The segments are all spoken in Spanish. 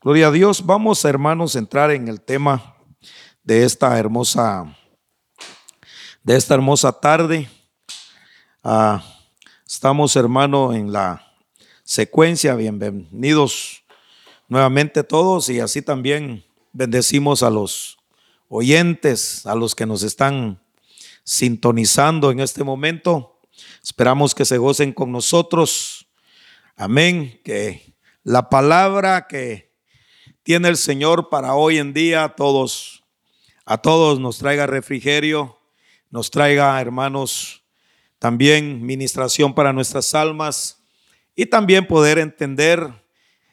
Gloria a Dios. Vamos, hermanos, a entrar en el tema de esta hermosa, de esta hermosa tarde. Ah, estamos, hermano, en la secuencia. Bienvenidos nuevamente todos y así también bendecimos a los oyentes, a los que nos están sintonizando en este momento. Esperamos que se gocen con nosotros. Amén. Que la palabra que tiene el Señor para hoy en día a todos, a todos nos traiga refrigerio, nos traiga, hermanos, también ministración para nuestras almas y también poder entender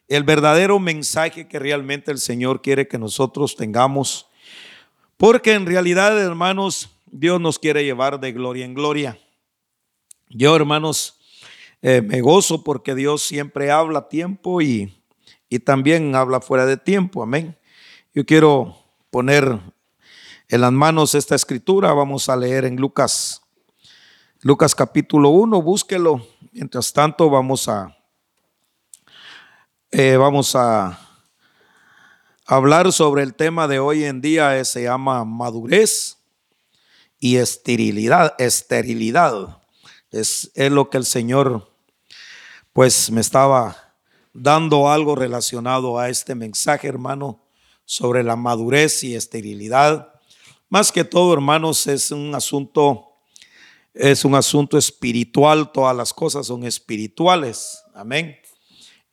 el verdadero mensaje que realmente el Señor quiere que nosotros tengamos. Porque en realidad, hermanos, Dios nos quiere llevar de gloria en gloria. Yo, hermanos, eh, me gozo porque Dios siempre habla a tiempo y y también habla fuera de tiempo. Amén. Yo quiero poner en las manos esta escritura. Vamos a leer en Lucas, Lucas capítulo 1. Búsquelo. Mientras tanto, vamos a, eh, vamos a hablar sobre el tema de hoy en día. se llama madurez y esterilidad. Esterilidad es, es lo que el Señor, pues, me estaba dando algo relacionado a este mensaje, hermano, sobre la madurez y esterilidad. Más que todo, hermanos, es un asunto es un asunto espiritual, todas las cosas son espirituales. Amén.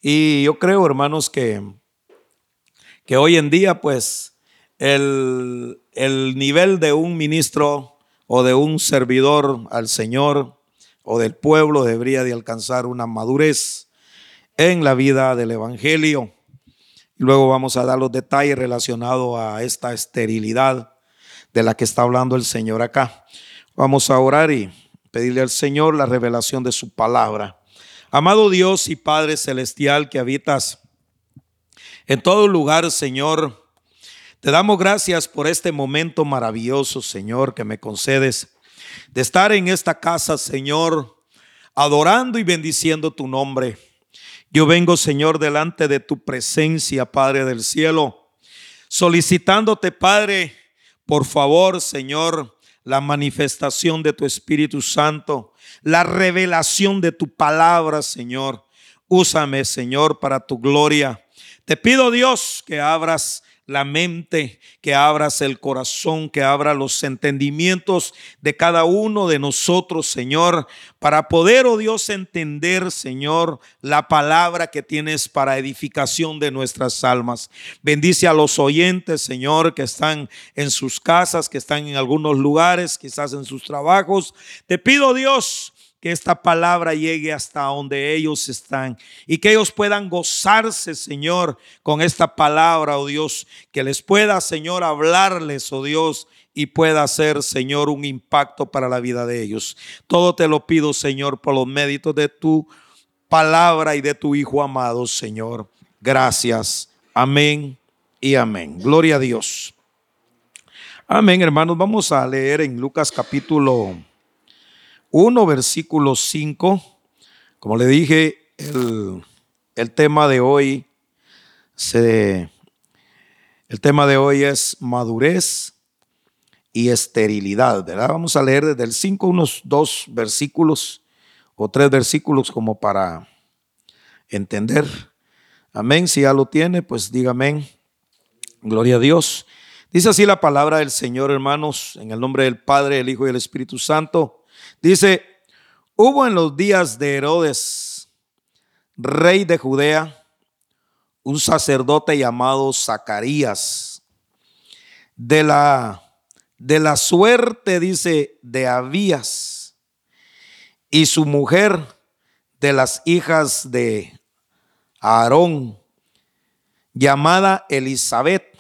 Y yo creo, hermanos, que, que hoy en día, pues, el, el nivel de un ministro o de un servidor al Señor o del pueblo debería de alcanzar una madurez en la vida del Evangelio. Luego vamos a dar los detalles relacionados a esta esterilidad de la que está hablando el Señor acá. Vamos a orar y pedirle al Señor la revelación de su palabra. Amado Dios y Padre Celestial que habitas en todo lugar, Señor, te damos gracias por este momento maravilloso, Señor, que me concedes de estar en esta casa, Señor, adorando y bendiciendo tu nombre. Yo vengo, Señor, delante de tu presencia, Padre del cielo, solicitándote, Padre, por favor, Señor, la manifestación de tu Espíritu Santo, la revelación de tu palabra, Señor. Úsame, Señor, para tu gloria. Te pido, Dios, que abras la mente, que abras el corazón, que abra los entendimientos de cada uno de nosotros, Señor, para poder, oh Dios, entender, Señor, la palabra que tienes para edificación de nuestras almas. Bendice a los oyentes, Señor, que están en sus casas, que están en algunos lugares, quizás en sus trabajos. Te pido, Dios, que esta palabra llegue hasta donde ellos están y que ellos puedan gozarse, Señor, con esta palabra, oh Dios, que les pueda, Señor, hablarles, oh Dios, y pueda ser, Señor, un impacto para la vida de ellos. Todo te lo pido, Señor, por los méritos de tu palabra y de tu Hijo amado, Señor. Gracias. Amén y amén. Gloria a Dios. Amén, hermanos. Vamos a leer en Lucas capítulo 1, versículo 5. Como le dije, el, tema de hoy se, el tema de hoy es madurez y esterilidad, ¿verdad? Vamos a leer desde el 5 unos dos versículos o tres versículos como para entender. Amén. Si ya lo tiene, pues diga amén. Gloria a Dios. Dice así la palabra del Señor, hermanos, en el nombre del Padre, el Hijo y el Espíritu Santo. Dice, hubo en los días de Herodes, rey de Judea, un sacerdote llamado Zacarías, de la, de la suerte, dice, de Abías, y su mujer de las hijas de Aarón, llamada Elizabeth,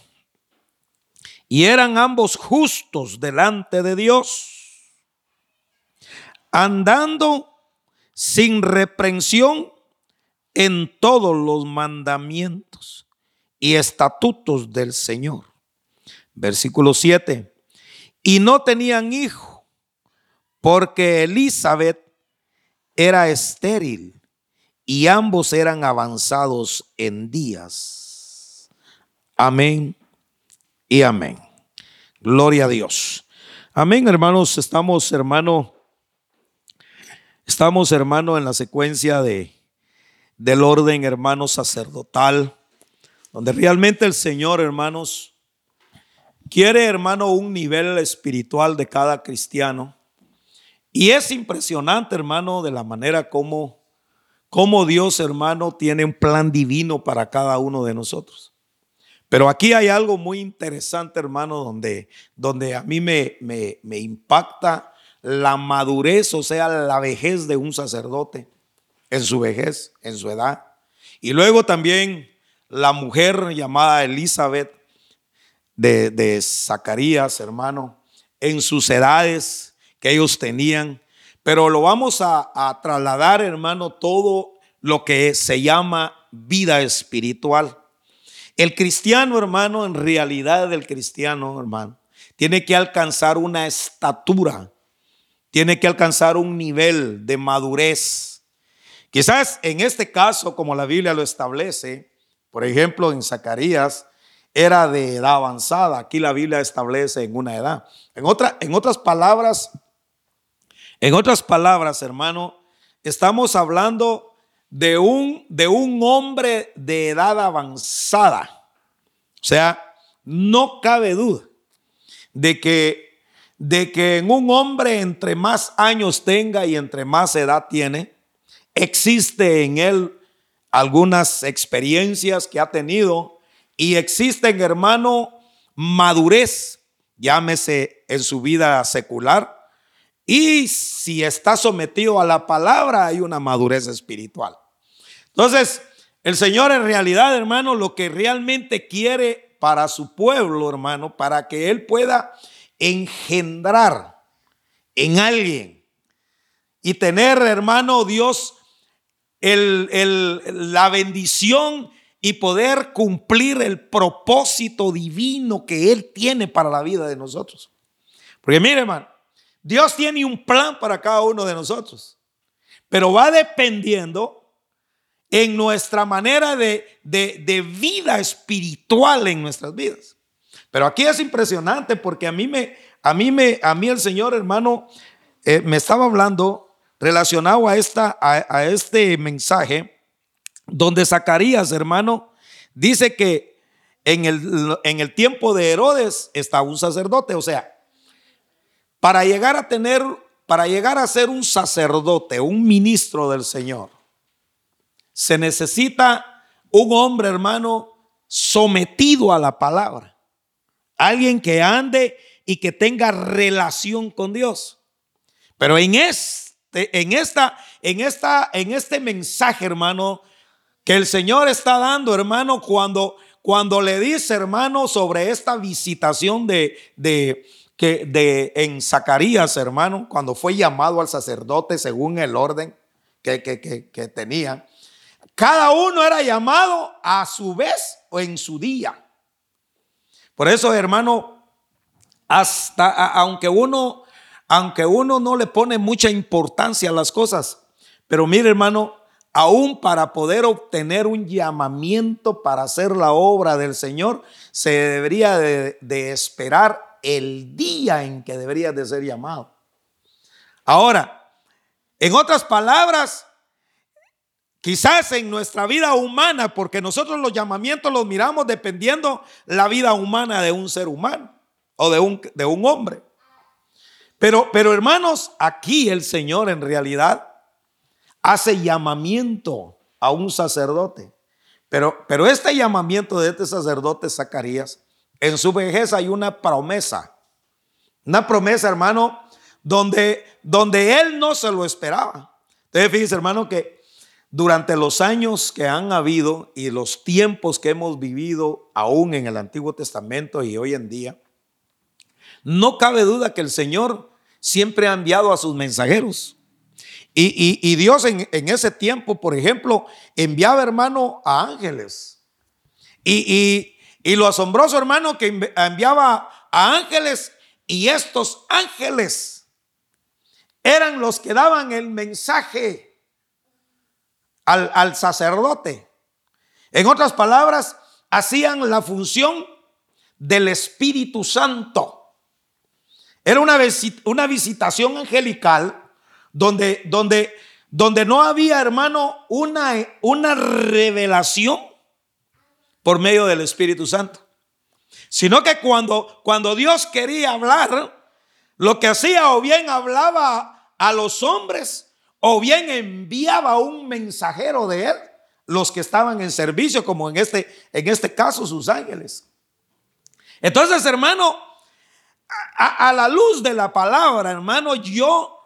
y eran ambos justos delante de Dios andando sin reprensión en todos los mandamientos y estatutos del Señor. Versículo 7. Y no tenían hijo, porque Elizabeth era estéril y ambos eran avanzados en días. Amén y amén. Gloria a Dios. Amén, hermanos. Estamos, hermano, estamos, hermano, en la secuencia de, del orden, hermano, sacerdotal, donde realmente el Señor, hermanos, quiere, hermano, un nivel espiritual de cada cristiano. Y es impresionante, hermano, de la manera como, como Dios, hermano, tiene un plan divino para cada uno de nosotros. Pero aquí hay algo muy interesante, hermano, donde, donde a mí me, me, me impacta la madurez, o sea, la vejez de un sacerdote en su vejez, en su edad. Y luego también la mujer llamada Elizabeth de, de Zacarías, hermano, en sus edades que ellos tenían. Pero lo vamos a, a trasladar, hermano, todo lo que se llama vida espiritual. El cristiano, hermano, en realidad el cristiano, hermano, tiene que alcanzar una estatura, tiene que alcanzar un nivel de madurez. Quizás en este caso, como la Biblia lo establece, por ejemplo, en Zacarías, era de edad avanzada. Aquí la Biblia establece en una edad. En, en otras palabras, en otras palabras, hermano, estamos hablando de un, de un hombre de edad avanzada. O sea, no cabe duda de que, de que en un hombre entre más años tenga y entre más edad tiene, existe en él algunas experiencias que ha tenido y existen, hermano, madurez, llámese en su vida secular, y si está sometido a la palabra, hay una madurez espiritual. Entonces, el Señor en realidad, hermano, lo que realmente quiere para su pueblo, hermano, para que Él pueda engendrar en alguien y tener, hermano, Dios, la bendición y poder cumplir el propósito divino que Él tiene para la vida de nosotros. Porque mire, hermano, Dios tiene un plan para cada uno de nosotros, pero va dependiendo en nuestra manera de, vida espiritual en nuestras vidas. Pero aquí es impresionante porque a mí me, a mí me, a mí el Señor hermano eh, me estaba hablando relacionado a esta, a, este mensaje donde Zacarías hermano dice que en el, en el tiempo de Herodes estaba un sacerdote, o sea, para llegar a tener, para llegar a ser un sacerdote, un ministro del Señor se necesita un hombre, hermano, sometido a la palabra. Alguien que ande y que tenga relación con Dios. Pero en este, en esta, en esta, en este mensaje, hermano, que el Señor está dando, hermano, cuando, cuando le dice, hermano, sobre esta visitación de, de, que, de en Zacarías, hermano, cuando fue llamado al sacerdote según el orden que, que, que tenía. Cada uno era llamado a su vez o en su día. Por eso, hermano, hasta aunque uno aunque uno no le pone mucha importancia a las cosas, pero mire, hermano, aún para poder obtener un llamamiento para hacer la obra del Señor, se debería de, de esperar el día en que debería de ser llamado. Ahora, en otras palabras, Quizás en nuestra vida humana, porque nosotros los llamamientos los miramos dependiendo la vida humana de un ser humano o de un, de un hombre. Pero, pero hermanos, aquí el Señor en realidad hace llamamiento a un sacerdote. Pero, pero este llamamiento de este sacerdote Zacarías, en su vejez hay una promesa. Una promesa, hermano, donde, donde él no se lo esperaba. Entonces, fíjense, hermano, que durante los años que han habido y los tiempos que hemos vivido aún en el Antiguo Testamento y hoy en día, no cabe duda que el Señor siempre ha enviado a sus mensajeros. Y, Dios en, ese tiempo, por ejemplo, enviaba, hermano, a ángeles. Y, lo asombroso, hermano, que enviaba a ángeles y estos ángeles eran los que daban el mensaje al, sacerdote. En otras palabras, hacían la función del Espíritu Santo. Era una, una visitación angelical donde, donde, donde no había, hermano, una, una revelación por medio del Espíritu Santo. Sino que cuando, cuando Dios quería hablar, lo que hacía o bien hablaba a los hombres o bien enviaba un mensajero de él, los que estaban en servicio, como en este, en este caso sus ángeles. Entonces, hermano, a, la luz de la palabra, hermano, yo,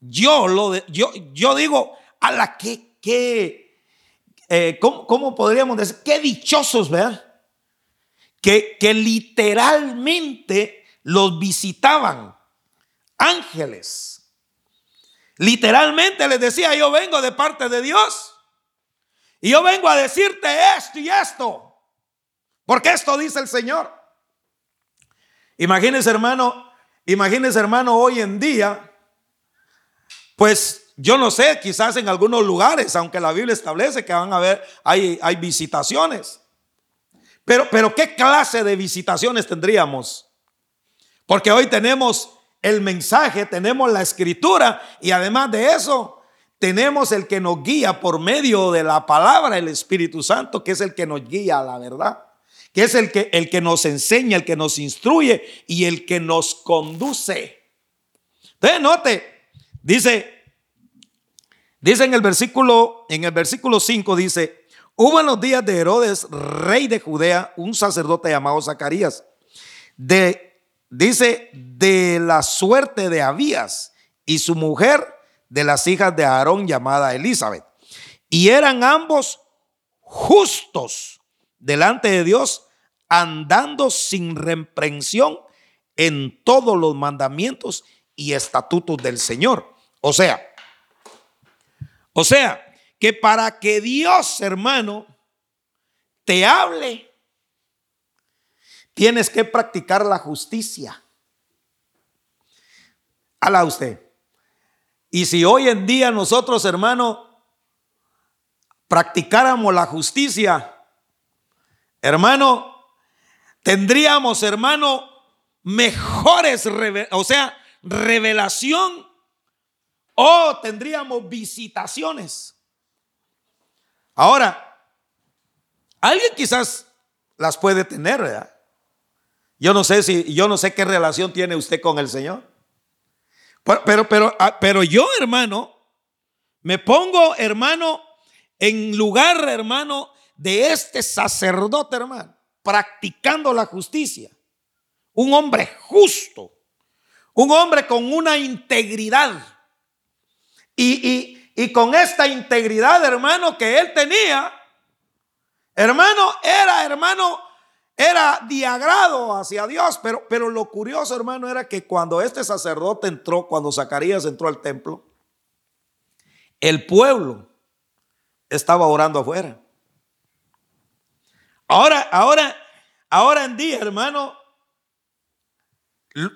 yo, lo yo, yo digo, a la que, que eh, ¿cómo, podríamos decir? Qué dichosos, ¿verdad? Que, que literalmente los visitaban ángeles. Literalmente les decía, yo vengo de parte de Dios. Y yo vengo a decirte esto y esto. Porque esto dice el Señor. Imagínese, hermano, imagínese, hermano, hoy en día, pues yo no sé, quizás en algunos lugares, aunque la Biblia establece que van a haber, hay, hay visitaciones. Pero, pero, ¿qué clase de visitaciones tendríamos? Porque hoy tenemos el mensaje, tenemos la escritura y además de eso, tenemos el que nos guía por medio de la palabra, el Espíritu Santo, que es el que nos guía a la verdad, que es el que, el que nos enseña, el que nos instruye y el que nos conduce. Entonces, note, dice, dice en el versículo, en el versículo 5 dice, hubo en los días de Herodes, rey de Judea, un sacerdote llamado Zacarías, de dice, de la suerte de Abías y su mujer de las hijas de Aarón llamada Elizabeth. Y eran ambos justos delante de Dios, andando sin reprensión en todos los mandamientos y estatutos del Señor. O sea, o sea, que para que Dios, hermano, te hable, Tienes que practicar la justicia. Ala usted. Y si hoy en día nosotros, hermano, practicáramos la justicia, hermano, tendríamos, hermano, mejores, o sea, revelación o tendríamos visitaciones. Ahora, alguien quizás las puede tener, ¿verdad? Yo no sé si, yo no sé qué relación tiene usted con el Señor. Pero, pero, ah, pero, yo, hermano, me pongo, hermano, en lugar, hermano, de este sacerdote, hermano, practicando la justicia. Un hombre justo, un hombre con una integridad. Y, y con esta integridad, hermano, que él tenía, hermano, era, hermano, era diagrado hacia Dios, pero, pero lo curioso, hermano, era que cuando este sacerdote entró, cuando Zacarías entró al templo, el pueblo estaba orando afuera. Ahora, ahora, ahora en día, hermano,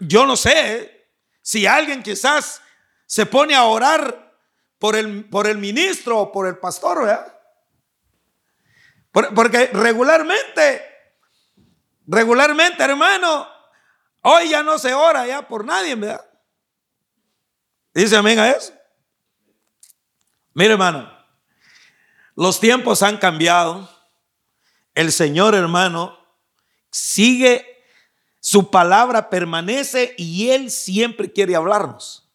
yo no sé si alguien quizás se pone a orar por el, por el ministro o por el pastor, ¿verdad? Porque regularmente Regularmente, hermano, hoy ya no se ora ya por nadie, ¿verdad? Dice amén a eso. Mire, hermano, los tiempos han cambiado. El Señor, hermano, sigue, su palabra permanece y Él siempre quiere hablarnos.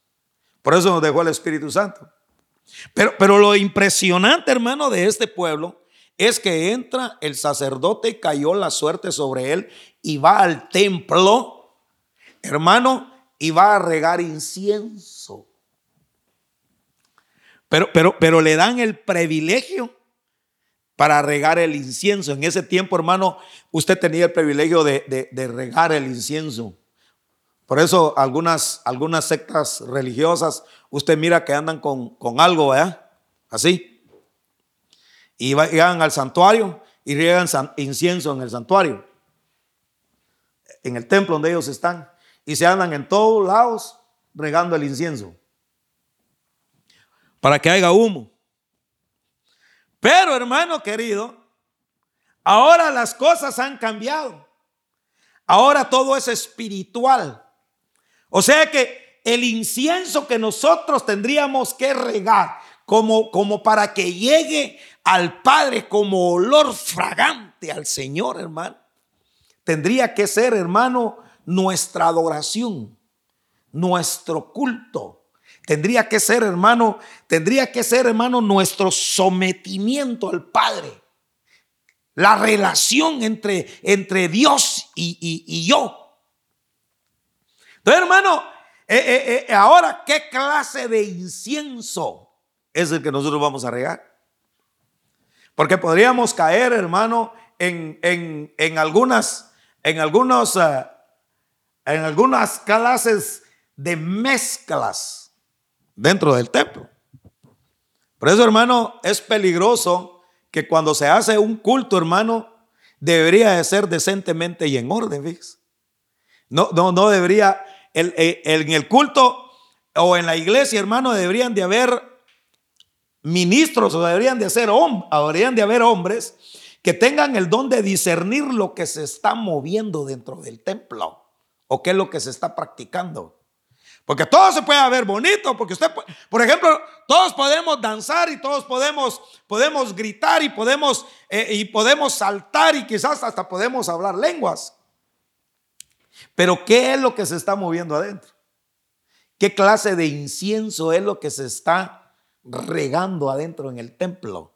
Por eso nos dejó el Espíritu Santo. Pero, pero lo impresionante, hermano, de este pueblo es que entra el sacerdote, cayó la suerte sobre él y va al templo, hermano, y va a regar incienso. Pero, pero, pero le dan el privilegio para regar el incienso. En ese tiempo, hermano, usted tenía el privilegio de, regar el incienso. Por eso algunas, algunas sectas religiosas, usted mira que andan con, con algo, ¿verdad? Así y llegan al santuario y riegan incienso en el santuario, en el templo donde ellos están, y se andan en todos lados regando el incienso para que haya humo. Pero hermano querido, Ahora las cosas han cambiado. Ahora todo es espiritual. O sea que el incienso que nosotros tendríamos que regar como, como para que llegue al Padre como olor fragante al Señor, hermano, tendría que ser, hermano, nuestra adoración, nuestro culto. Tendría que ser, hermano, tendría que ser, hermano, nuestro sometimiento al Padre. La relación entre, entre Dios y, yo. Entonces, hermano, eh, eh, eh, ahora, ¿qué clase de incienso es el que nosotros vamos a regar? Porque podríamos caer, hermano, en, en, algunas, en, algunos, en algunas clases de mezclas dentro del templo. Por eso, hermano, es peligroso que cuando se hace un culto, hermano, debería de ser decentemente y en orden, ¿ves? No, no, no debería, el, eh, en el culto o en la iglesia, hermano, deberían de haber ministros o deberían de, ser, deberían de haber hombres que tengan el don de discernir lo que se está moviendo dentro del templo o qué es lo que se está practicando. Porque todo se puede ver bonito, porque usted, por ejemplo, todos podemos danzar y todos podemos, podemos gritar y podemos, eh, y podemos saltar y quizás hasta podemos hablar lenguas. Pero ¿qué es lo que se está moviendo adentro? ¿Qué clase de incienso es lo que se está regando adentro en el templo?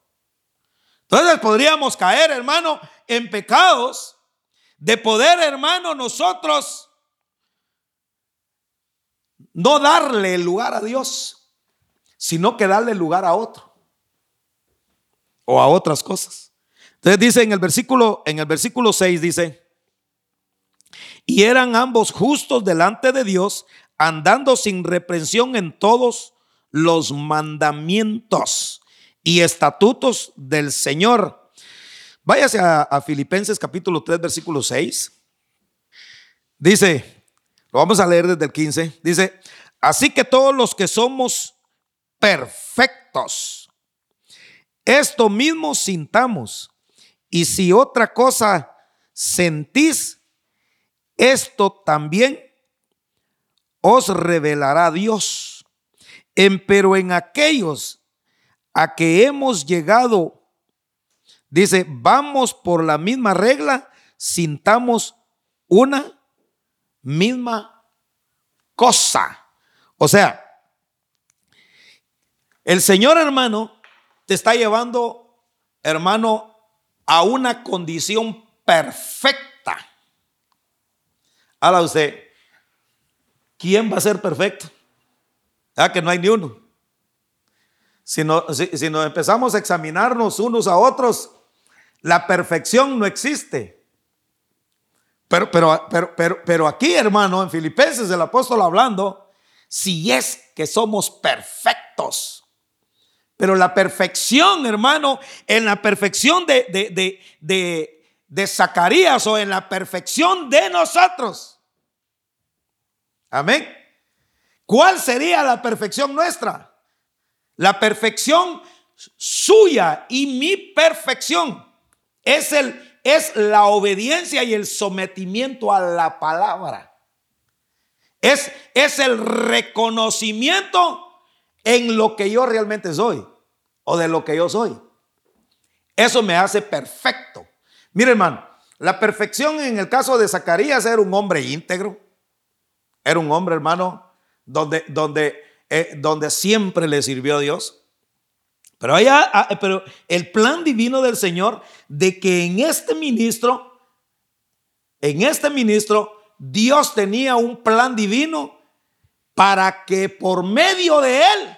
Entonces podríamos caer, hermano, en pecados de poder, hermano, nosotros no darle el lugar a Dios, sino que darle lugar a otro o a otras cosas. Entonces dice en el versículo en el versículo 6 dice, "Y eran ambos justos delante de Dios, andando sin reprensión en todos los mandamientos y estatutos del Señor." Váyase a, Filipenses capítulo 3 versículo 6. Dice, lo vamos a leer desde el 15. Dice, así que todos los que somos perfectos, esto mismo sintamos. Y si otra cosa sentís, esto también os revelará Dios. En, pero en aquellos a que hemos llegado, dice, vamos por la misma regla, sintamos una misma cosa. O sea, el Señor hermano te está llevando, hermano, a una condición perfecta. Ahora usted, ¿quién va a ser perfecto? Ah, que no hay ni uno. Si, si nos empezamos a examinarnos unos a otros, la perfección no existe. Pero, pero, pero, pero, aquí, hermano, en Filipenses, el apóstol hablando, si es que somos perfectos. Pero la perfección, hermano, en la perfección de, de, de, de, Zacarías o en la perfección de nosotros. Amén. ¿Cuál sería la perfección nuestra? La perfección suya y mi perfección es el es la obediencia y el sometimiento a la palabra. Es, es el reconocimiento en lo que yo realmente soy o de lo que yo soy. Eso me hace perfecto. Mire, hermano, la perfección en el caso de Zacarías era un hombre íntegro. Era un hombre, hermano, donde, donde, eh, donde siempre le sirvió Dios. Pero, allá, pero el plan divino del Señor de que en este ministro, en este ministro, Dios tenía un plan divino para que por medio de él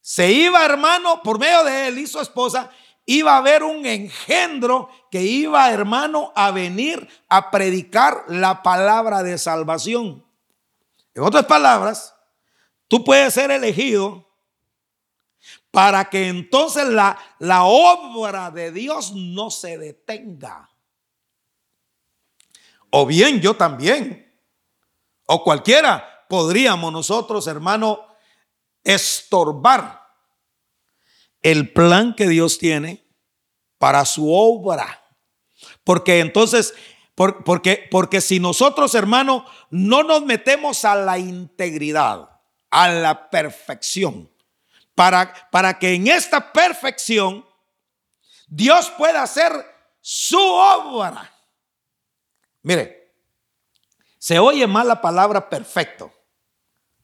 se iba, hermano, por medio de él y su esposa, iba a haber un engendro que iba, hermano, a venir a predicar la palabra de salvación. En otras palabras, tú puedes ser elegido para que entonces la, la obra de Dios no se detenga. O bien yo también, o cualquiera, podríamos nosotros, hermano, estorbar el plan que Dios tiene para su obra. Porque entonces, porque, porque si nosotros, hermano, no nos metemos a la integridad, a la perfección, para, para que en esta perfección Dios pueda hacer su obra. Mire, se oye mal la palabra perfecto,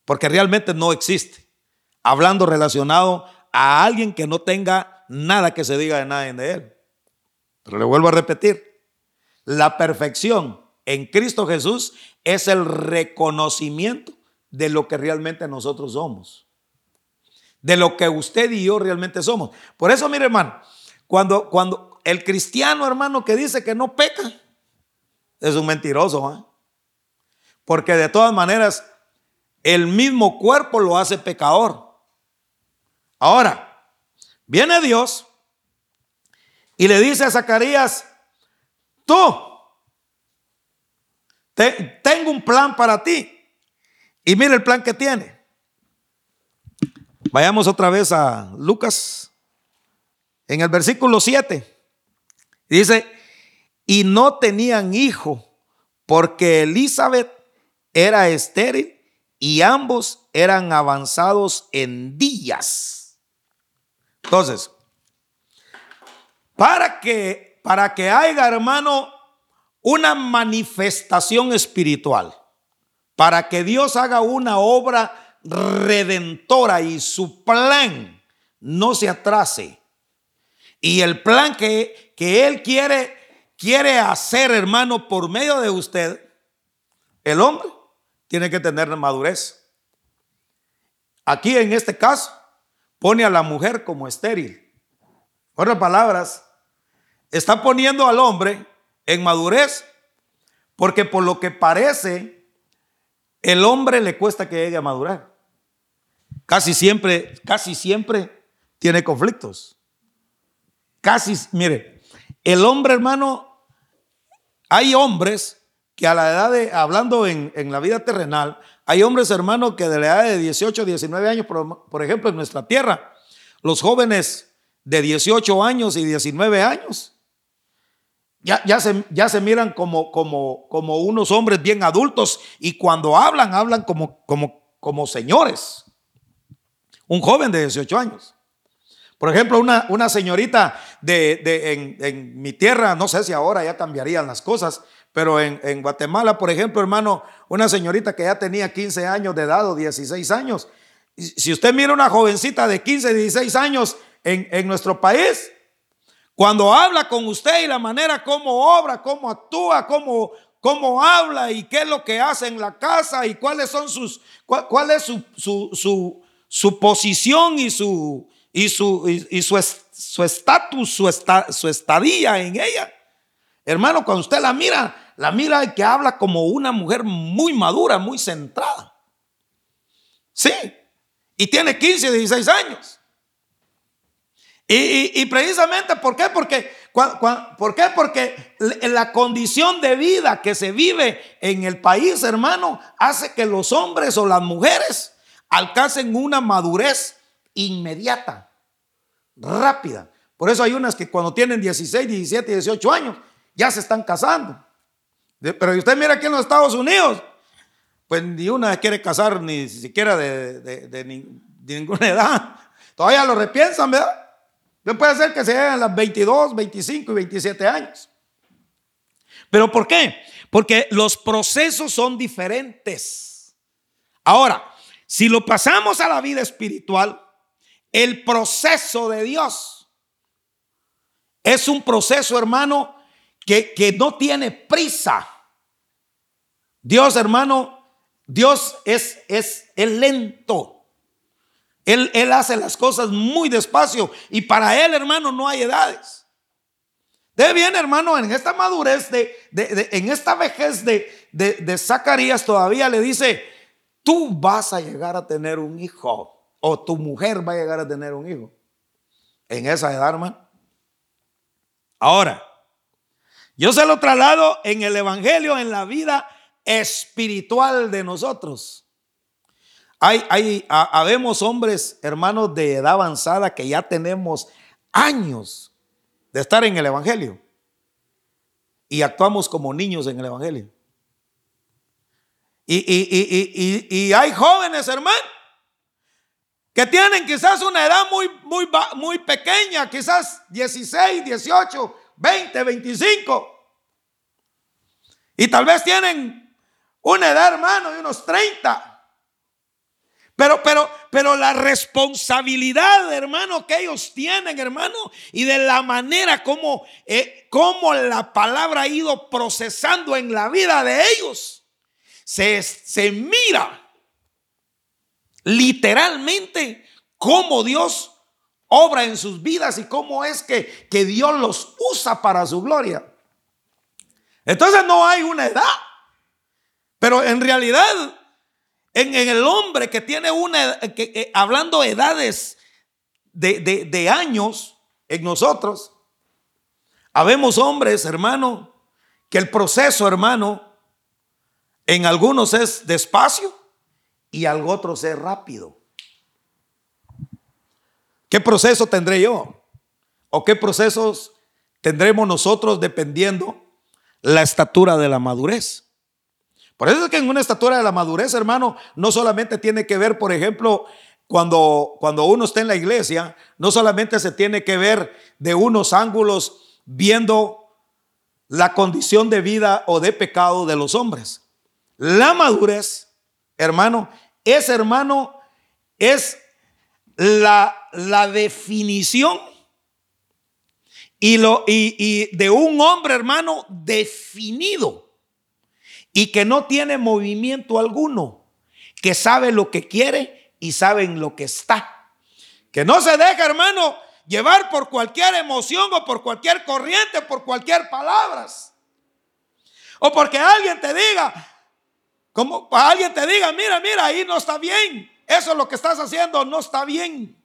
porque realmente no existe. Hablando relacionado a alguien que no tenga nada que se diga de nadie de él. Pero le vuelvo a repetir, la perfección en Cristo Jesús es el reconocimiento de lo que realmente nosotros somos. De lo que usted y yo realmente somos. Por eso, mire hermano, cuando, cuando el cristiano hermano que dice que no peca, es un mentiroso. ¿eh? Porque de todas maneras, el mismo cuerpo lo hace pecador. Ahora, viene Dios y le dice a Zacarías, tú, tengo un plan para ti. Y mire el plan que tiene. Vayamos otra vez a Lucas, en el versículo 7. Dice, y no tenían hijo, porque Elizabeth era estéril y ambos eran avanzados en días. Entonces, para que, para que haya, hermano, una manifestación espiritual, para que Dios haga una obra redentora y su plan no se atrase. Y el plan que, que Él quiere, quiere hacer, hermano, por medio de usted, el hombre tiene que tener madurez. Aquí en este caso, pone a la mujer como estéril. Otras palabras, está poniendo al hombre en madurez porque por lo que parece, el hombre le cuesta que llegue a madurar. Casi siempre, casi siempre tiene conflictos. Casi, mire, el hombre hermano, hay hombres que a la edad de, hablando en, la vida terrenal, hay hombres hermanos que de la edad de 18, 19 años, por, por ejemplo, en nuestra tierra, los jóvenes de 18 años y 19 años, ya, ya, se, ya se miran como, como, como unos hombres bien adultos y cuando hablan, hablan como, como, como señores. Un joven de 18 años. Por ejemplo, una, una señorita de, en, en, mi tierra, no sé si ahora ya cambiarían las cosas, pero en, en, Guatemala, por ejemplo, hermano, una señorita que ya tenía 15 años de edad o 16 años. Si usted mira una jovencita de 15, 16 años en, en nuestro país, cuando habla con usted y la manera como obra, cómo actúa, cómo, cómo habla y qué es lo que hace en la casa y cuáles son sus, cuál, es su, su, su, posición y su y su y, su estatus, su, su estadía en ella. Hermano, cuando usted la mira, la mira y que habla como una mujer muy madura, muy centrada. Sí. Y tiene 15, 16 años. Y, precisamente, ¿por qué? Porque, ¿por qué? Porque la condición de vida que se vive en el país, hermano, hace que los hombres o las mujeres alcancen una madurez inmediata, rápida. Por eso hay unas que cuando tienen 16, 17, 18 años ya se están casando. Pero usted mira aquí en los Estados Unidos, pues ni una quiere casar ni siquiera de, de ninguna edad. Todavía lo repiensan, ¿verdad? No puede ser que se hagan las 22, 25 y 27 años. ¿Pero por qué? Porque los procesos son diferentes. Ahora, si lo pasamos a la vida espiritual, el proceso de Dios es un proceso, hermano, que, que no tiene prisa. Dios, hermano, Dios es, es, es lento. Él, hace las cosas muy despacio y para Él, hermano, no hay edades. De bien, hermano, en esta madurez, de, en esta vejez de, de Zacarías todavía le dice, tú vas a llegar a tener un hijo o tu mujer va a llegar a tener un hijo. En esa edad, hermano. Ahora, yo se lo traslado en el Evangelio, en la vida espiritual de nosotros. Hay, hay, habemos hombres, hermanos de edad avanzada que ya tenemos años de estar en el Evangelio. Y actuamos como niños en el Evangelio. Y, y, hay jóvenes, hermano, que tienen quizás una edad muy, muy, muy pequeña, quizás 16, 18, 20, 25. Y tal vez tienen una edad, hermano, de unos 30. Pero, pero, pero la responsabilidad, hermano, que ellos tienen, hermano, y de la manera como, eh, como la palabra ha ido procesando en la vida de ellos se, mira literalmente cómo Dios obra en sus vidas y cómo es que, que Dios los usa para su gloria. Entonces no hay una edad, pero en realidad en, el hombre que tiene una, que, eh, hablando edades de, de años en nosotros, habemos hombres, hermano, que el proceso, hermano, en algunos es despacio y en otros es rápido. ¿Qué proceso tendré yo? ¿O qué procesos tendremos nosotros dependiendo la estatura de la madurez? Por eso es que en una estatura de la madurez, hermano, no solamente tiene que ver, por ejemplo, cuando, cuando uno está en la iglesia, no solamente se tiene que ver de unos ángulos viendo la condición de vida o de pecado de los hombres. La madurez, hermano, es, hermano, es la, la definición y, lo, y, de un hombre, hermano, definido y que no tiene movimiento alguno, que sabe lo que quiere y sabe en lo que está. Que no se deja, hermano, llevar por cualquier emoción o por cualquier corriente, por cualquier palabras. O porque alguien te diga, como alguien te diga, mira, mira, ahí no está bien. Eso es lo que estás haciendo, no está bien.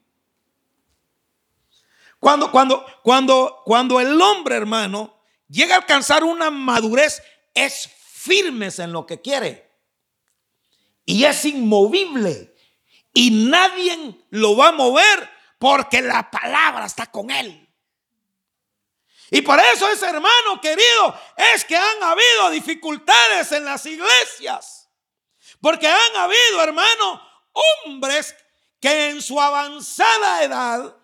Cuando, cuando, cuando, cuando el hombre, hermano, llega a alcanzar una madurez, es firme en lo que quiere. Y es inmovible. Y nadie lo va a mover porque la palabra está con él. Y por eso ese hermano querido es que han habido dificultades en las iglesias. Porque han habido, hermano, hombres que en su avanzada edad,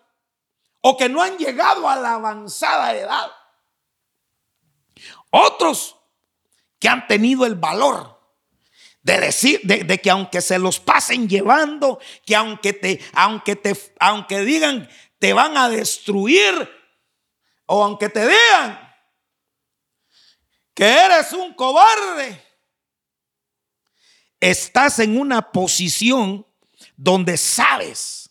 o que no han llegado a la avanzada edad, otros que han tenido el valor de decir, de, que aunque se los pasen llevando, que aunque te, aunque te, aunque digan te van a destruir, o aunque te digan que eres un cobarde, estás en una posición donde sabes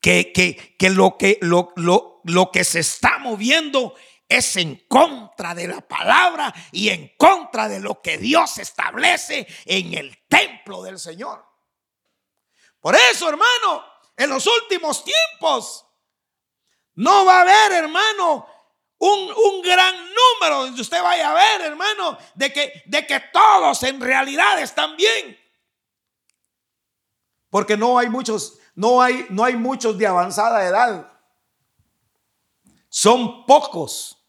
que, que, lo, que lo, lo, lo que se está moviendo es en contra de la palabra y en contra de lo que Dios establece en el templo del Señor. Por eso, hermano, en los últimos tiempos no va a haber, hermano, un, gran número donde usted vaya a ver, hermano, de que, de que todos en realidad están bien. Porque no hay muchos, no hay, no hay muchos de avanzada edad. Son pocos.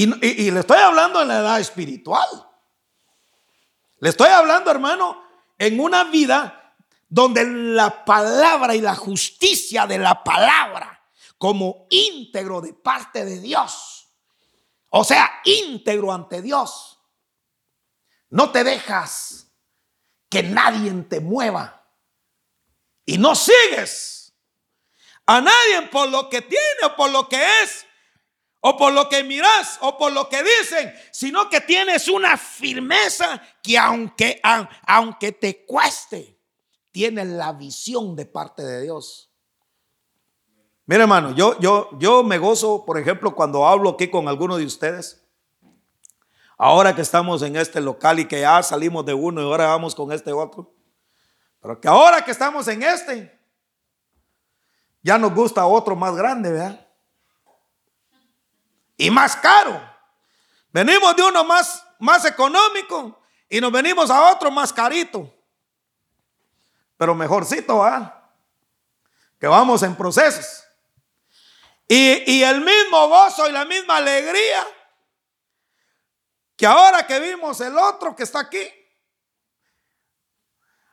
Y, le estoy hablando en la edad espiritual. Le estoy hablando, hermano, en una vida donde la palabra y la justicia de la palabra como íntegro de parte de Dios o sea, íntegro ante Dios. No te dejas que nadie te mueva. Y no sigues a nadie por lo que tiene o por lo que es, o por lo que miras, o por lo que dicen, sino que tienes una firmeza que aunque, aunque te cueste, tienes la visión de parte de Dios. Mira, hermano, yo, yo, yo me gozo, por ejemplo, cuando hablo aquí con alguno de ustedes. Ahora que estamos en este local y que ya salimos de uno y ahora vamos con este otro. Pero que ahora que estamos en este, ya nos gusta otro más grande, ¿verdad? Y más caro. Venimos de uno más, más económico y nos venimos a otro más carito. Pero mejorcito, ¿ah? Que vamos en procesos. Y, y el mismo gozo y la misma alegría que ahora que vimos el otro que está aquí.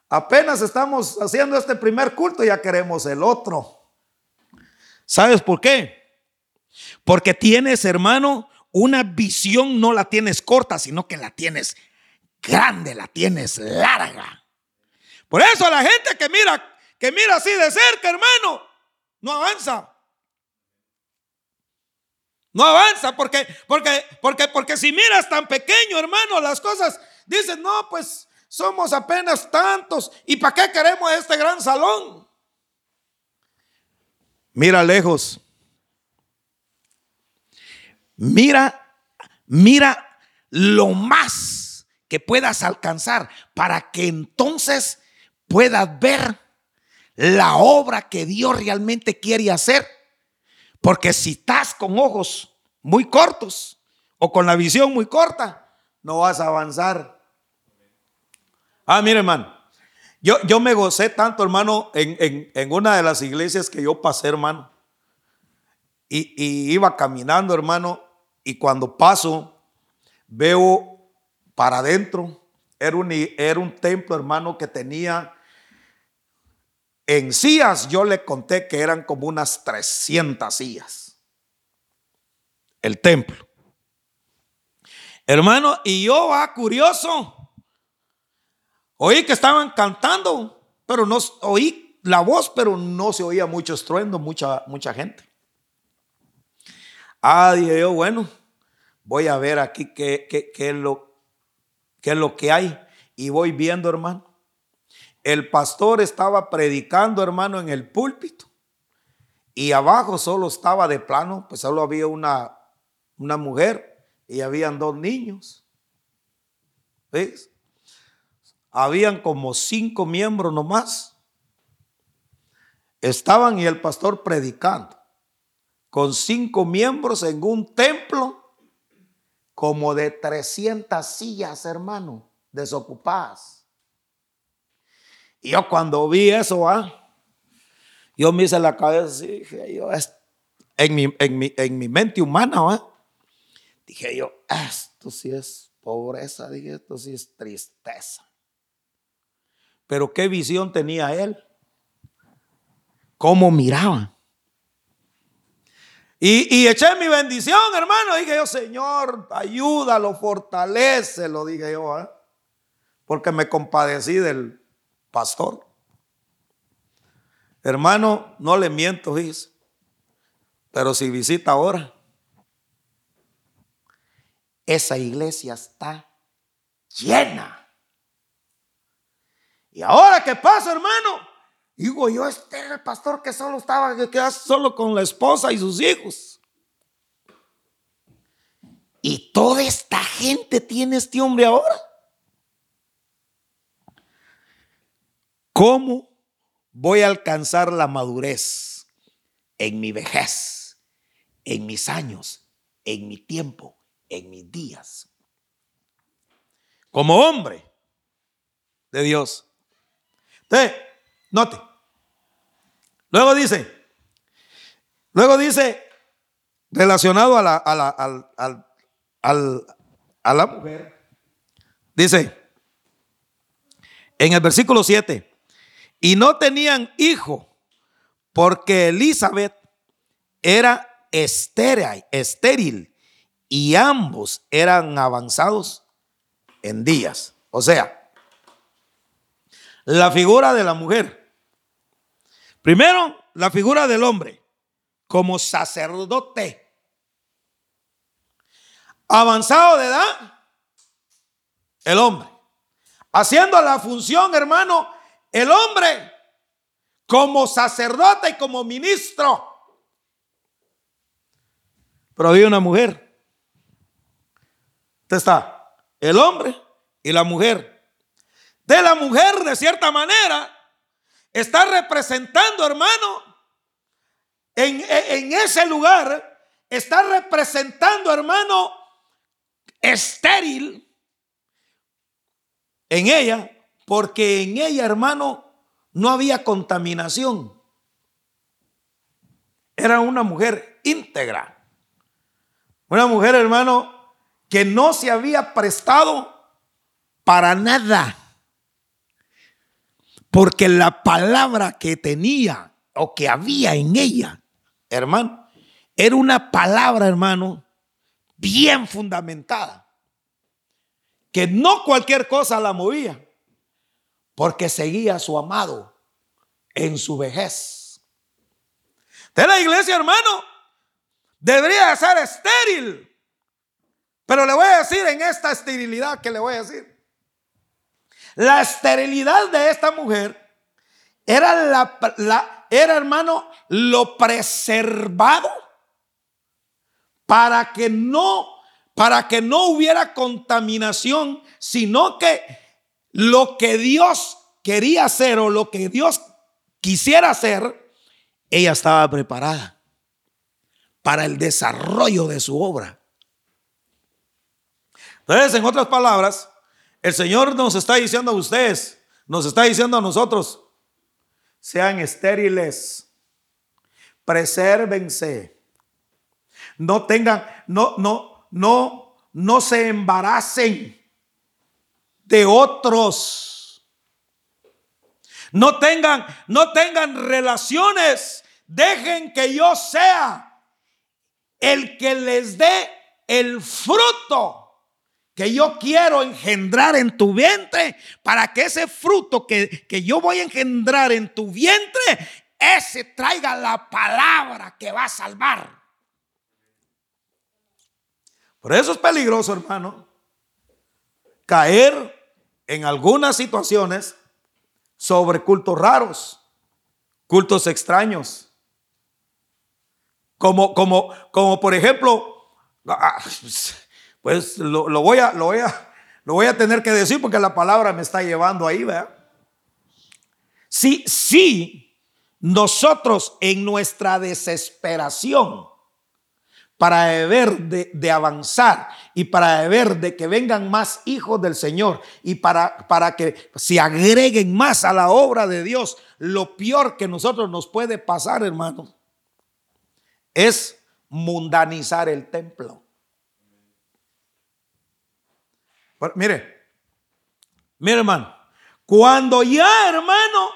Apenas estamos haciendo este primer culto, ya queremos el otro. ¿Sabes por qué? Porque tienes, hermano, una visión, no la tienes corta, sino que la tienes grande, la tienes larga. Por eso la gente que mira, que mira así de cerca, hermano, no avanza. No avanza porque, porque, porque, porque si miras tan pequeño, hermano, las cosas, dicen, no, pues somos apenas tantos. ¿Y para qué queremos este gran salón? Mira lejos. Mira, mira lo más que puedas alcanzar para que entonces puedas ver la obra que Dios realmente quiere hacer. Porque si estás con ojos muy cortos o con la visión muy corta, no vas a avanzar. Ah, mire, hermano. Yo, yo me gocé tanto, hermano, en, en, una de las iglesias que yo pasé, hermano. Y, y iba caminando, hermano, y cuando paso, veo para adentro. Era un, era un templo, hermano, que tenía en sillas yo le conté que eran como unas 300 sillas. El templo. Hermano, y yo va curioso. Oí que estaban cantando, pero no oí la voz, pero no se oía mucho estruendo, mucha, mucha gente. Ah, dije yo, bueno, voy a ver aquí qué, qué, qué, es lo, qué es lo que hay. Y voy viendo, hermano el pastor estaba predicando, hermano, en el púlpito. Y abajo solo estaba de plano, pues solo había una, una mujer y habían dos niños. ¿Ves? Habían como cinco miembros nomás. Estaban y el pastor predicando con cinco miembros en un templo como de 300 sillas, hermano, desocupadas. Y yo cuando vi eso, ¿ah? yo me hice la cabeza y dije yo, en, mi, en, mi, mente humana, ¿ah? dije yo, esto sí es pobreza, dije, esto sí es tristeza. Pero qué visión tenía él, cómo miraba. Y, y, eché mi bendición, hermano. Dije yo, Señor, ayúdalo, fortalece, lo dije yo, ¿ah? porque me compadecí del, pastor. Hermano, no le miento, dice. Pero si visita ahora, esa iglesia está llena. Y ahora qué pasa, hermano, digo yo, este era el pastor que solo estaba, que queda solo con la esposa y sus hijos. Y toda esta gente tiene este hombre ahora. ¿Cómo voy a alcanzar la madurez en mi vejez, en mis años, en mi tiempo, en mis días? Como hombre de Dios. Entonces, note. Luego dice, luego dice, relacionado a la, a la, a la mujer, dice, en el versículo 7, y no tenían hijo porque Elizabeth era estéril, estéril y ambos eran avanzados en días. O sea, la figura de la mujer. Primero, la figura del hombre como sacerdote. Avanzado de edad, el hombre. Haciendo la función, hermano, el hombre como sacerdote y como ministro. Pero había una mujer. Usted está el hombre y la mujer. De la mujer, de cierta manera, está representando, hermano, en, en ese lugar, está representando, hermano, estéril en ella, porque en ella, hermano, no había contaminación. Era una mujer íntegra. Una mujer, hermano, que no se había prestado para nada. Porque la palabra que tenía o que había en ella, hermano, era una palabra, hermano, bien fundamentada. Que no cualquier cosa la movía, porque seguía a su amado en su vejez. De la iglesia, hermano, debería ser estéril. Pero le voy a decir en esta esterilidad que le voy a decir. La esterilidad de esta mujer era la, era hermano lo preservado para que no para que no hubiera contaminación, sino que lo que Dios quería hacer o lo que Dios quisiera hacer, ella estaba preparada para el desarrollo de su obra. Entonces, en otras palabras, el Señor nos está diciendo a ustedes, nos está diciendo a nosotros, sean estériles, presérvense, no tengan, no, no, no, no se embaracen de otros. No tengan, no tengan relaciones. Dejen que yo sea el que les dé el fruto que yo quiero engendrar en tu vientre, para que ese fruto que, que, yo voy a engendrar en tu vientre, ese traiga la palabra que va a salvar. Por eso es peligroso, hermano, caer en algunas situaciones sobre cultos raros, cultos extraños. Como, como, como por ejemplo, ah, pues lo, voy a, lo, voy a, lo voy a tener que decir porque la palabra me está llevando ahí, ¿verdad? Sí, sí, nosotros en nuestra desesperación para ver de, avanzar y para ver de que vengan más hijos del Señor y para, para que se agreguen más a la obra de Dios. Lo peor que nosotros nos puede pasar, hermanos, es mundanizar el templo. Mire, mire hermano, cuando ya hermano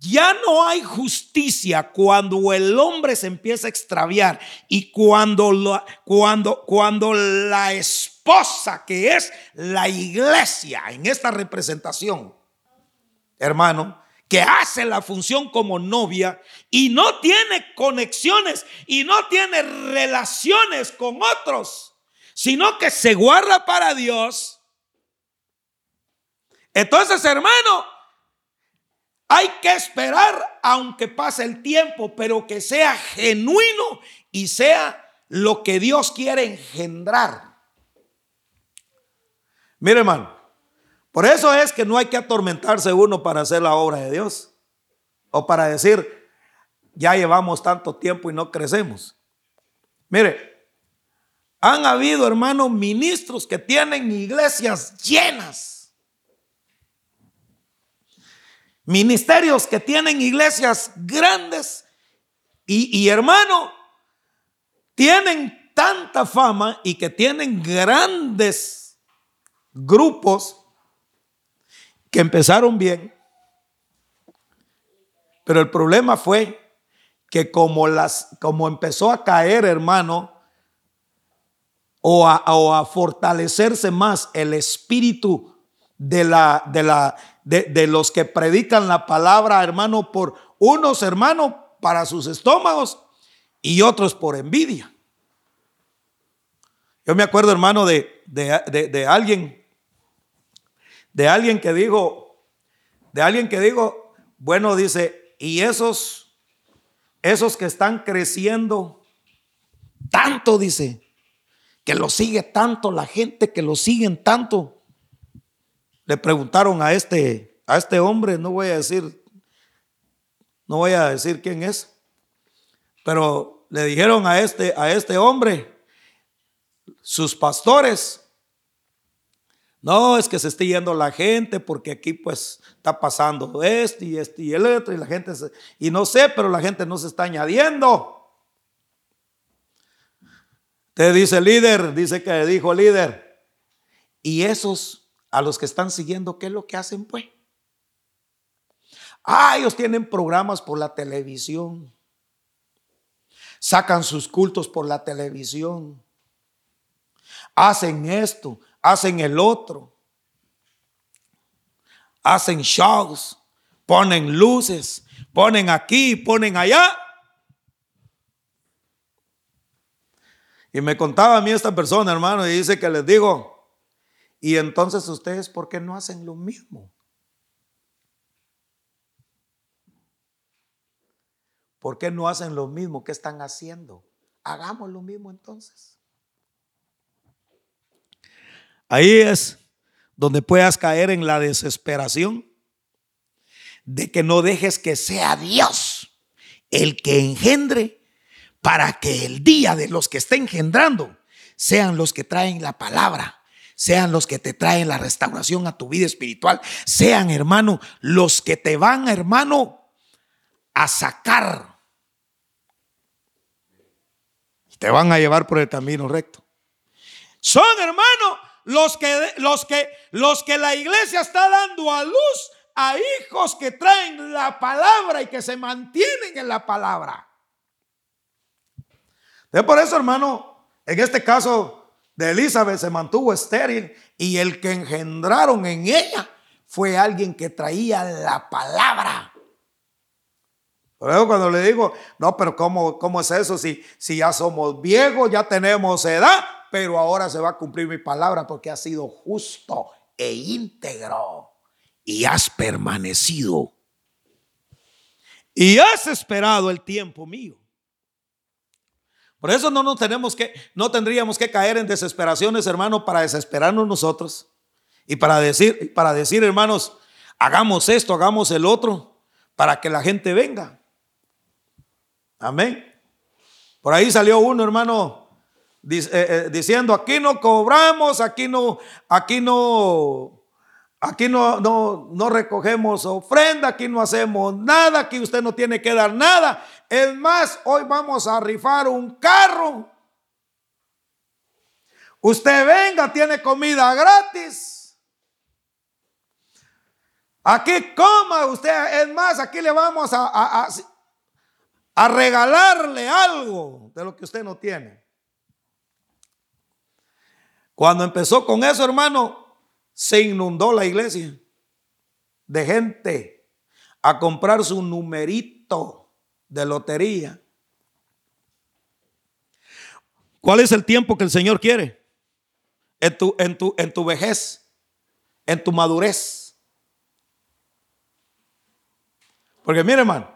ya no hay justicia cuando el hombre se empieza a extraviar y cuando, cuando, cuando la esposa que es la iglesia en esta representación, hermano, que hace la función como novia y no tiene conexiones y no tiene relaciones con otros, sino que se guarda para Dios. Entonces, hermano, hay que esperar aunque pase el tiempo, pero que sea genuino y sea lo que Dios quiere engendrar. Mire, hermano, por eso es que no hay que atormentarse uno para hacer la obra de Dios o para decir, ya llevamos tanto tiempo y no crecemos. Mire, han habido, hermanos, ministros que tienen iglesias llenas ministerios que tienen iglesias grandes y, hermano, tienen tanta fama y que tienen grandes grupos que empezaron bien. Pero el problema fue que como, las, como empezó a caer, hermano, o a, o a fortalecerse más el espíritu de la, de la, de, los que predican la palabra, hermano, por unos, hermanos para sus estómagos y otros por envidia. Yo me acuerdo, hermano, de, de, alguien, de alguien que dijo, de alguien que dijo, bueno, dice, y esos, esos que están creciendo tanto, dice, que lo sigue tanto la gente, que lo siguen tanto, le preguntaron a este, a este hombre, no voy a decir, no voy a decir quién es, pero le dijeron a este, a este hombre, sus pastores, no, es que se está yendo la gente porque aquí pues está pasando esto y esto y el otro y la gente y no sé, pero la gente no se está añadiendo. Usted dice líder, dice que dijo líder. Y esos a los que están siguiendo, ¿qué es lo que hacen pues? Ah, ellos tienen programas por la televisión. Sacan sus cultos por la televisión. Hacen esto, hacen el otro. Hacen shows, ponen luces, ponen aquí, ponen allá. Y me contaba a mí esta persona, hermano, y dice que les digo, y entonces ustedes, ¿por qué no hacen lo mismo? ¿Por qué no hacen lo mismo que están haciendo? Hagamos lo mismo entonces. Ahí es donde puedas caer en la desesperación de que no dejes que sea Dios el que engendre para que el día de los que esté engendrando sean los que traen la palabra, sean los que te traen la restauración a tu vida espiritual, sean hermano los que te van hermano a sacar te van a llevar por el camino recto. Son, hermanos, los que, los que, los que la iglesia está dando a luz a hijos que traen la palabra y que se mantienen en la palabra. De por eso, hermano, en este caso de Elizabeth se mantuvo estéril y el que engendraron en ella fue alguien que traía la palabra. Por eso cuando le digo, no, pero ¿cómo, cómo es eso? Si, si ya somos viejos, ya tenemos edad, pero ahora se va a cumplir mi palabra porque has sido justo e íntegro y has permanecido y has esperado el tiempo mío. Por eso no nos tenemos que, no tendríamos que caer en desesperaciones, hermanos, para desesperarnos nosotros y para decir, para decir, hermanos, hagamos esto, hagamos el otro, para que la gente venga. Amén. Por ahí salió uno, hermano, eh, eh, diciendo, aquí no cobramos, aquí no, aquí no, aquí no, no, no recogemos ofrenda, aquí no hacemos nada, aquí usted no tiene que dar nada. Es más, hoy vamos a rifar un carro. Usted venga, tiene comida gratis. Aquí coma usted, es más, aquí le vamos a a regalarle algo de lo que usted no tiene. Cuando empezó con eso, hermano, se inundó la iglesia de gente a comprar su numerito de lotería. ¿Cuál es el tiempo que el Señor quiere? En tu, en tu, en tu vejez, en tu madurez. Porque mire, hermano,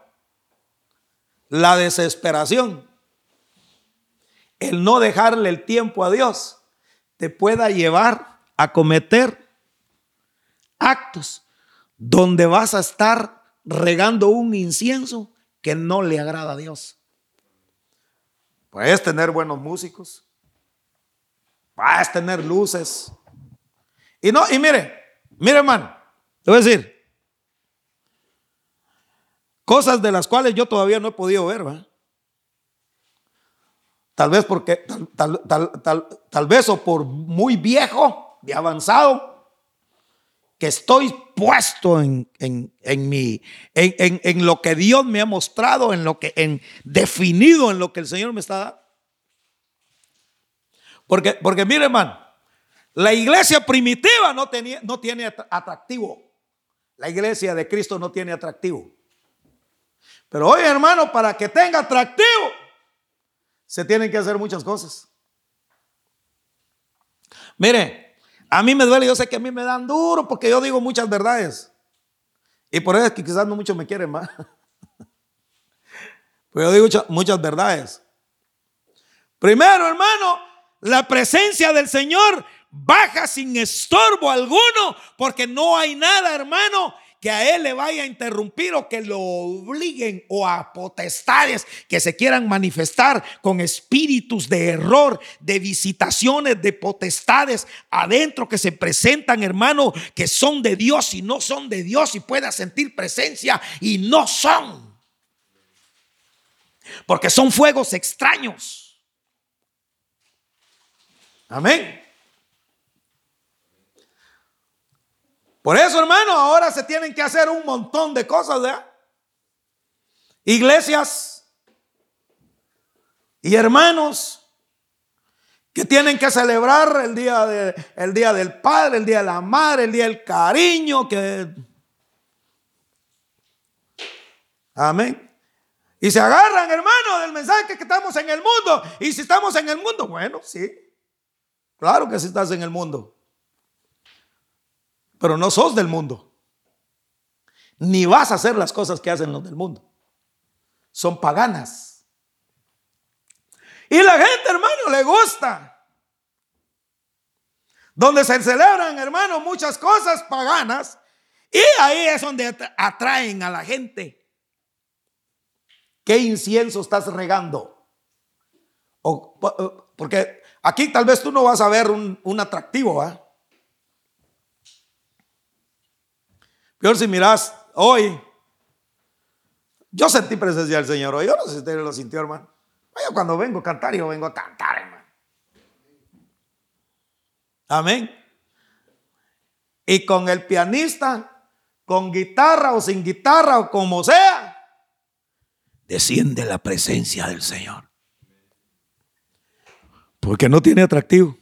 la desesperación, el no dejarle el tiempo a Dios, te pueda llevar a cometer actos donde vas a estar regando un incienso que no le agrada a Dios. Puedes tener buenos músicos, puedes tener luces. Y no, y mire, mire hermano, te voy a decir, Cosas de las cuales yo todavía no he podido ver. Tal vez porque, tal, vez o por muy viejo y avanzado, estoy puesto en, en, en, mi, en, en, lo que Dios me ha mostrado, en lo que, en definido en lo que el Señor me está dando. Porque, porque mire, hermano, la iglesia primitiva no, tenía, no tiene atractivo. La iglesia de Cristo no tiene atractivo. Pero hoy, hermano, para que tenga atractivo, se tienen que hacer muchas cosas. Mire, a mí me duele, yo sé que a mí me dan duro porque yo digo muchas verdades. Y por eso es que quizás no muchos me quieren más. Pero yo digo muchas, muchas verdades. Primero, hermano, la presencia del Señor baja sin estorbo alguno, porque no hay nada, hermano, que a él le vaya a interrumpir o que lo obliguen o a potestades que se quieran manifestar con espíritus de error, de visitaciones, de potestades adentro que se presentan, hermano, que son de Dios y no son de Dios y pueda sentir presencia y no son. Porque son fuegos extraños. Amén. Por eso, hermano, ahora se tienen que hacer un montón de cosas, ¿verdad? Iglesias y hermanos que tienen que celebrar el día, de, el día del Padre, el día de la Madre, el día del cariño, que... Amén. Y se agarran, hermano, del mensaje que estamos en el mundo. Y si estamos en el mundo, bueno, sí. Claro que sí estás en el mundo. Pero no sos del mundo. Ni vas a hacer las cosas que hacen los del mundo. Son paganas. Y la gente, hermano, le gusta. Donde se celebran, hermano, muchas cosas paganas. Y ahí es donde atraen a la gente. ¿Qué incienso estás regando? O, porque aquí tal vez tú no vas a ver un, atractivo, ¿ah? Peor si miras hoy. Yo sentí presencia del Señor hoy. Yo no sé si usted lo sintió, hermano. Yo cuando vengo a cantar, yo vengo a cantar, hermano. Amén. Y con el pianista, con guitarra o sin guitarra o como sea, desciende la presencia del Señor. Porque no tiene atractivo.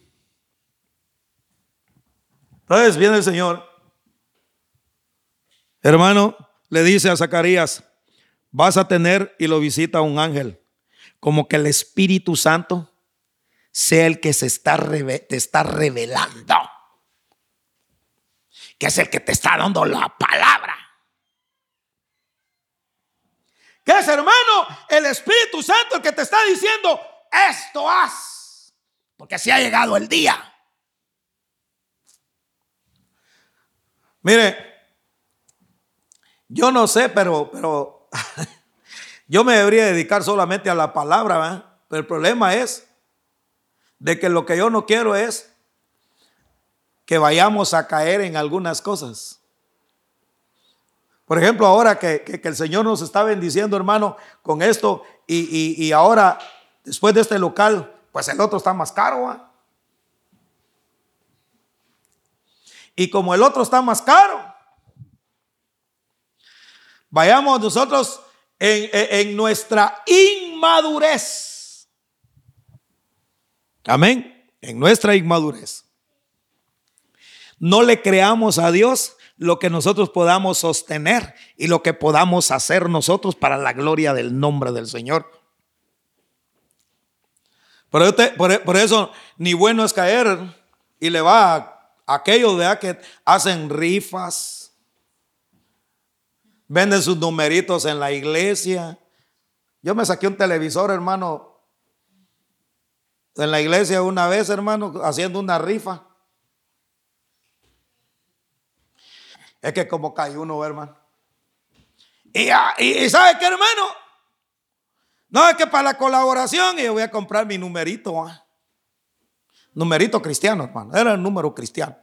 Entonces viene el Señor. Hermano, le dice a Zacarías, vas a tener y lo visita un ángel, como que el Espíritu Santo sea el que se está te está revelando, que es el que te está dando la palabra. Que es, hermano, el Espíritu Santo el que te está diciendo, esto haz. Porque así ha llegado el día. Mire, yo no sé, pero, pero yo me debería dedicar solamente a la palabra, pero el problema es de que lo que yo no quiero es que vayamos a caer en algunas cosas. Por ejemplo, ahora que, el Señor nos está bendiciendo, hermano, con esto, y, ahora, después de este local, pues el otro está más caro. Y como el otro está más caro, vayamos nosotros en, en nuestra inmadurez. Amén. En nuestra inmadurez. No le creamos a Dios lo que nosotros podamos sostener y lo que podamos hacer nosotros para la gloria del nombre del Señor. Por, eso ni bueno es caer y le va a aquellos de que hacen rifas, venden sus numeritos en la iglesia. Yo me saqué un televisor, hermano, en la iglesia una vez, hermano, haciendo una rifa. Es que como cae uno, hermano. Y, ah, y, ¿sabe qué, hermano? No, es que para la colaboración yo voy a comprar mi numerito. ¿ah? Numerito cristiano, hermano. Era el número cristiano.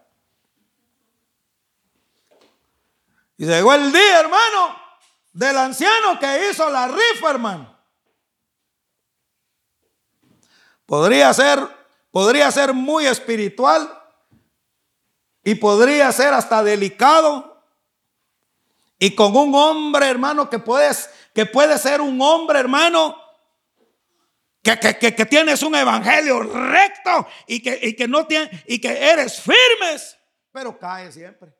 Y llegó el día, hermano, del anciano que hizo la rifa, hermano. Podría ser, podría ser muy espiritual y podría ser hasta delicado y con un hombre, hermano, que puedes, que puede ser un hombre, hermano, que, que, tienes un evangelio recto y que, que no tiene, y que eres firmes, pero cae siempre.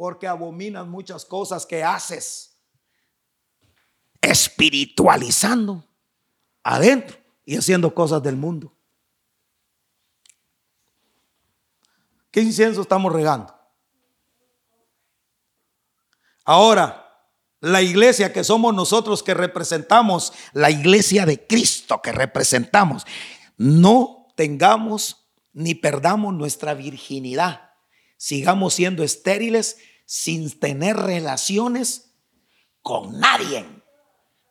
Porque abominas muchas cosas que haces espiritualizando adentro y haciendo cosas del mundo. ¿Qué incienso estamos regando? Ahora, la iglesia que somos nosotros que representamos, la iglesia de Cristo que representamos, no tengamos ni perdamos nuestra virginidad. Sigamos siendo estériles sin tener relaciones con nadie,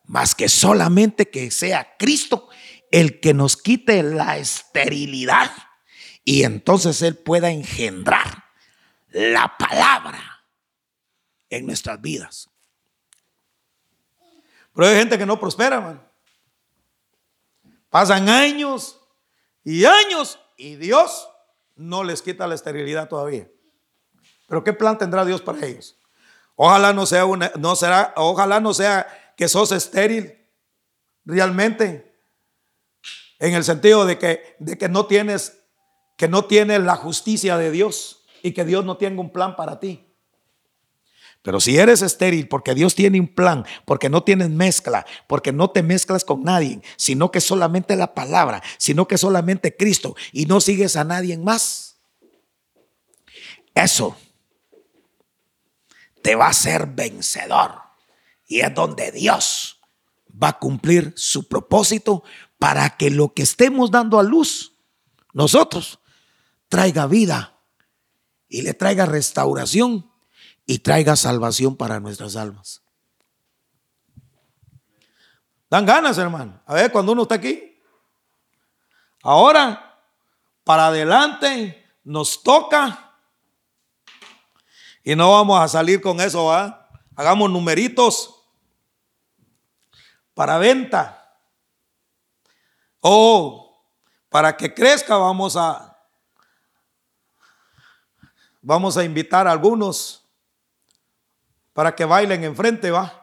más que solamente que sea Cristo el que nos quite la esterilidad y entonces Él pueda engendrar la palabra en nuestras vidas. Pero hay gente que no prospera, man. Pasan años y años Y Dios no les quita la esterilidad todavía. Pero ¿qué plan tendrá Dios para ellos? Ojalá no sea una, no será, ojalá no sea que sos estéril realmente. En el sentido de que, de que no tienes, que no tienes la justicia de Dios y que Dios no tenga un plan para ti. Pero si eres estéril porque Dios tiene un plan, porque no tienes mezcla, porque no te mezclas con nadie, sino que solamente la palabra, sino que solamente Cristo y no sigues a nadie más, eso te va a ser vencedor. Y es donde Dios va a cumplir su propósito para que lo que estemos dando a luz, nosotros, traiga vida y le traiga restauración y traiga salvación para nuestras almas. Dan ganas, hermano. A ver, cuando uno está aquí. Ahora, para adelante, nos toca. Y no vamos a salir con eso, ¿va? Hagamos numeritos para venta. O para que crezca, vamos a vamos a invitar a algunos para que bailen enfrente, va.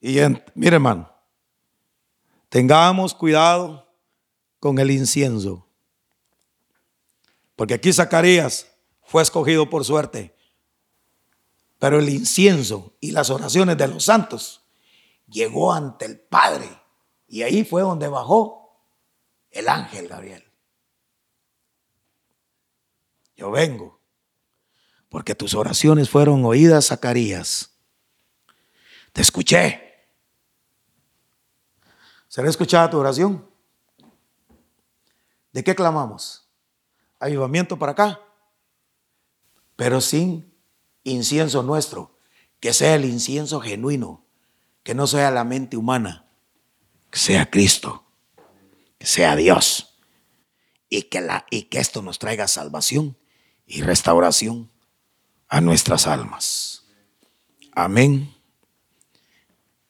Y mire, hermano, tengamos cuidado con el incienso. Porque aquí Zacarías fue escogido por suerte. Pero el incienso y las oraciones de los santos llegó ante el Padre. Y ahí fue donde bajó el ángel Gabriel. Yo vengo porque tus oraciones fueron oídas, Zacarías. Te escuché. ¿Será escuchada tu oración? ¿De qué clamamos? Avivamiento para acá, pero sin incienso nuestro, que sea el incienso genuino, que no sea la mente humana, que sea Cristo, que sea Dios, y que, la, y que esto nos traiga salvación y restauración a nuestras almas. Amén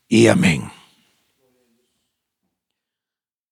y amén.